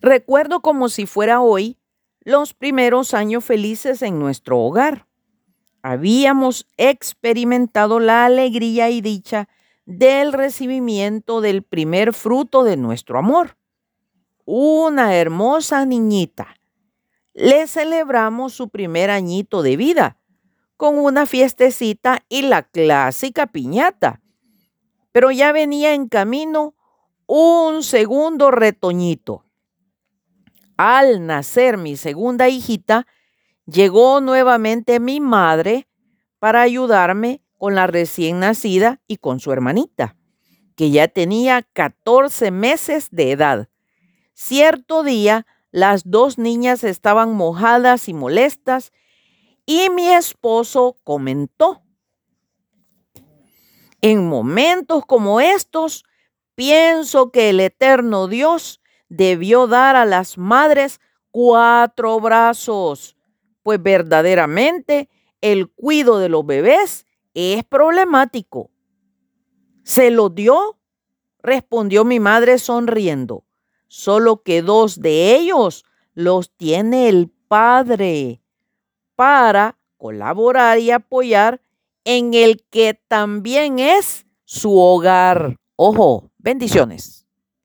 Recuerdo como si fuera hoy los primeros años felices en nuestro hogar. Habíamos experimentado la alegría y dicha del recibimiento del primer fruto de nuestro amor, una hermosa niñita. Le celebramos su primer añito de vida con una fiestecita y la clásica piñata. Pero ya venía en camino un segundo retoñito. Al nacer mi segunda hijita, llegó nuevamente mi madre para ayudarme con la recién nacida y con su hermanita, que ya tenía 14 meses de edad. Cierto día, las dos niñas estaban mojadas y molestas y mi esposo comentó, en momentos como estos, pienso que el eterno Dios debió dar a las madres cuatro brazos, pues verdaderamente el cuido de los bebés es problemático. ¿Se lo dio? respondió mi madre sonriendo. Solo que dos de ellos los tiene el Padre para colaborar y apoyar en el que también es su hogar. Ojo, bendiciones.